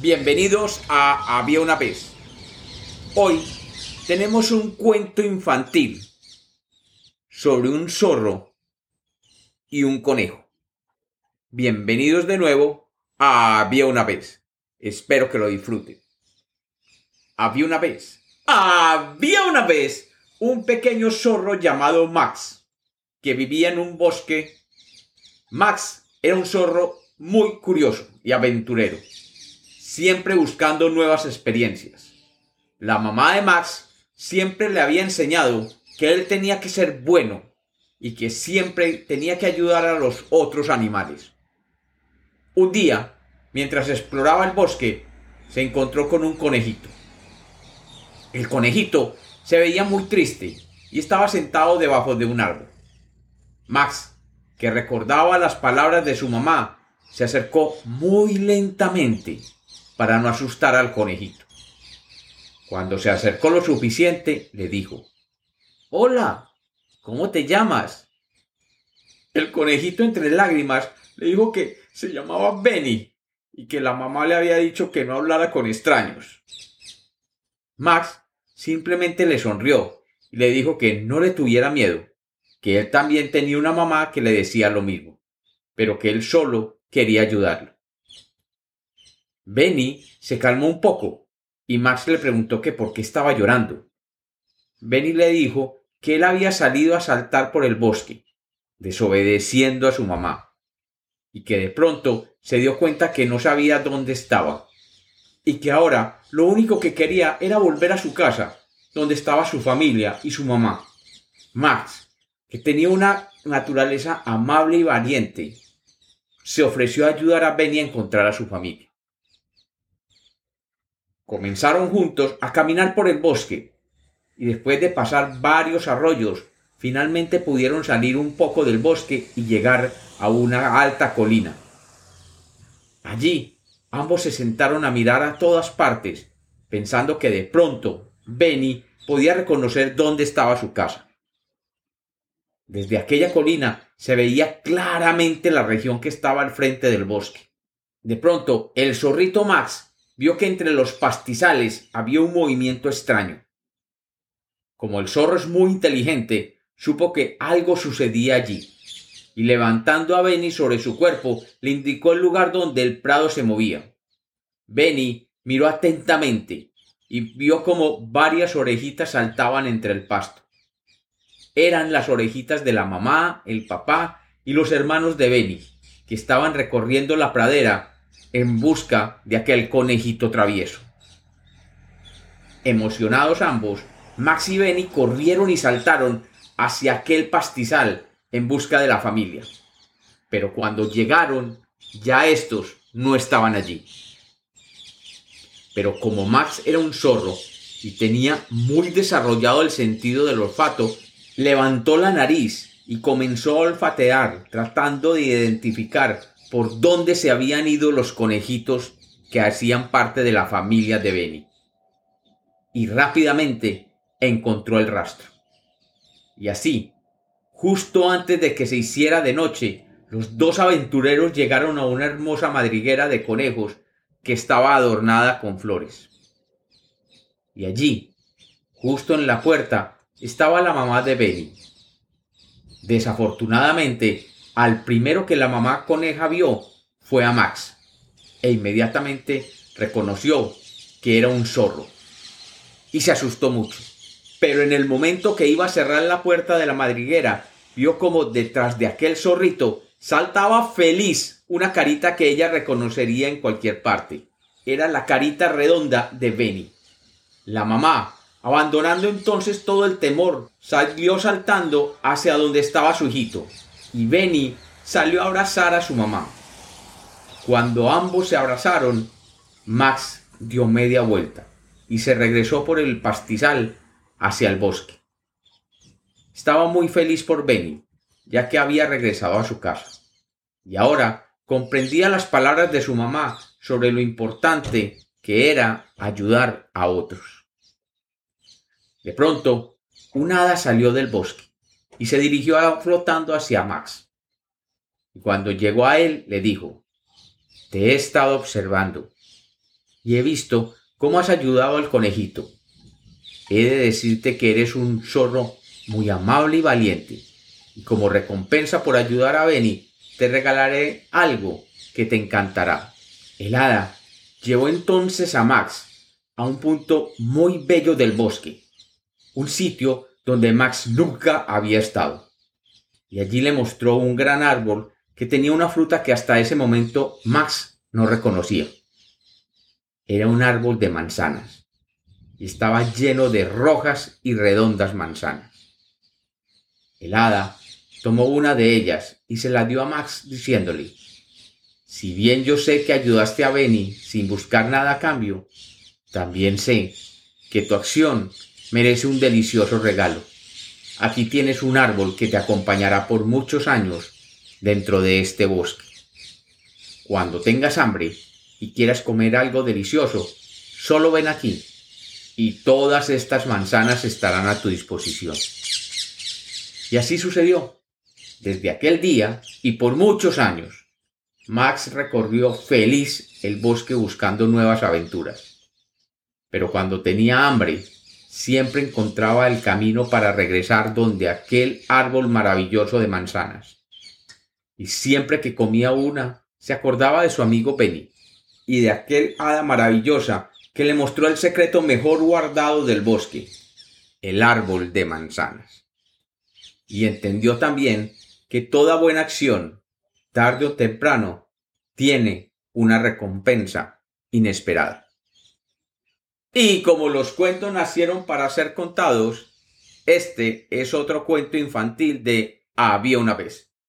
Bienvenidos a Había una vez. Hoy tenemos un cuento infantil sobre un zorro y un conejo. Bienvenidos de nuevo a Había una vez. Espero que lo disfruten. Había una vez. Había una vez un pequeño zorro llamado Max que vivía en un bosque. Max era un zorro muy curioso y aventurero, siempre buscando nuevas experiencias. La mamá de Max siempre le había enseñado que él tenía que ser bueno y que siempre tenía que ayudar a los otros animales. Un día, mientras exploraba el bosque, se encontró con un conejito. El conejito se veía muy triste y estaba sentado debajo de un árbol. Max, que recordaba las palabras de su mamá, se acercó muy lentamente para no asustar al conejito. Cuando se acercó lo suficiente, le dijo, Hola, ¿cómo te llamas? El conejito entre lágrimas le dijo que se llamaba Benny y que la mamá le había dicho que no hablara con extraños. Max simplemente le sonrió y le dijo que no le tuviera miedo, que él también tenía una mamá que le decía lo mismo, pero que él solo quería ayudarlo. Benny se calmó un poco y Max le preguntó que por qué estaba llorando. Benny le dijo que él había salido a saltar por el bosque, desobedeciendo a su mamá, y que de pronto se dio cuenta que no sabía dónde estaba, y que ahora lo único que quería era volver a su casa, donde estaba su familia y su mamá. Max, que tenía una naturaleza amable y valiente, se ofreció a ayudar a Benny a encontrar a su familia. Comenzaron juntos a caminar por el bosque y después de pasar varios arroyos, finalmente pudieron salir un poco del bosque y llegar a una alta colina. Allí, ambos se sentaron a mirar a todas partes, pensando que de pronto Benny podía reconocer dónde estaba su casa. Desde aquella colina se veía claramente la región que estaba al frente del bosque. De pronto, el zorrito Max vio que entre los pastizales había un movimiento extraño. Como el zorro es muy inteligente, supo que algo sucedía allí, y levantando a Benny sobre su cuerpo, le indicó el lugar donde el prado se movía. Benny miró atentamente y vio como varias orejitas saltaban entre el pasto. Eran las orejitas de la mamá, el papá y los hermanos de Benny, que estaban recorriendo la pradera en busca de aquel conejito travieso. Emocionados ambos, Max y Benny corrieron y saltaron hacia aquel pastizal en busca de la familia. Pero cuando llegaron, ya estos no estaban allí. Pero como Max era un zorro y tenía muy desarrollado el sentido del olfato, levantó la nariz y comenzó a olfatear, tratando de identificar por dónde se habían ido los conejitos que hacían parte de la familia de Benny. Y rápidamente encontró el rastro. Y así, justo antes de que se hiciera de noche, los dos aventureros llegaron a una hermosa madriguera de conejos que estaba adornada con flores. Y allí, justo en la puerta, estaba la mamá de Benny. Desafortunadamente, al primero que la mamá coneja vio fue a Max, e inmediatamente reconoció que era un zorro, y se asustó mucho pero en el momento que iba a cerrar la puerta de la madriguera, vio como detrás de aquel zorrito saltaba feliz una carita que ella reconocería en cualquier parte. Era la carita redonda de Benny. La mamá, abandonando entonces todo el temor, salió saltando hacia donde estaba su hijito, y Benny salió a abrazar a su mamá. Cuando ambos se abrazaron, Max dio media vuelta y se regresó por el pastizal hacia el bosque. Estaba muy feliz por Benny, ya que había regresado a su casa. Y ahora comprendía las palabras de su mamá sobre lo importante que era ayudar a otros. De pronto, una hada salió del bosque y se dirigió flotando hacia Max. Y cuando llegó a él, le dijo, Te he estado observando y he visto cómo has ayudado al conejito. He de decirte que eres un zorro muy amable y valiente, y como recompensa por ayudar a Benny, te regalaré algo que te encantará. El hada llevó entonces a Max a un punto muy bello del bosque, un sitio donde Max nunca había estado. Y allí le mostró un gran árbol que tenía una fruta que hasta ese momento Max no reconocía. Era un árbol de manzanas y estaba lleno de rojas y redondas manzanas. El hada tomó una de ellas y se la dio a Max diciéndole, si bien yo sé que ayudaste a Benny sin buscar nada a cambio, también sé que tu acción merece un delicioso regalo. Aquí tienes un árbol que te acompañará por muchos años dentro de este bosque. Cuando tengas hambre y quieras comer algo delicioso, solo ven aquí y todas estas manzanas estarán a tu disposición. Y así sucedió. Desde aquel día y por muchos años, Max recorrió feliz el bosque buscando nuevas aventuras. Pero cuando tenía hambre, siempre encontraba el camino para regresar donde aquel árbol maravilloso de manzanas. Y siempre que comía una, se acordaba de su amigo Penny y de aquel hada maravillosa que le mostró el secreto mejor guardado del bosque, el árbol de manzanas. Y entendió también que toda buena acción tarde o temprano, tiene una recompensa inesperada. Y como los cuentos nacieron para ser contados, este es otro cuento infantil de Había una vez.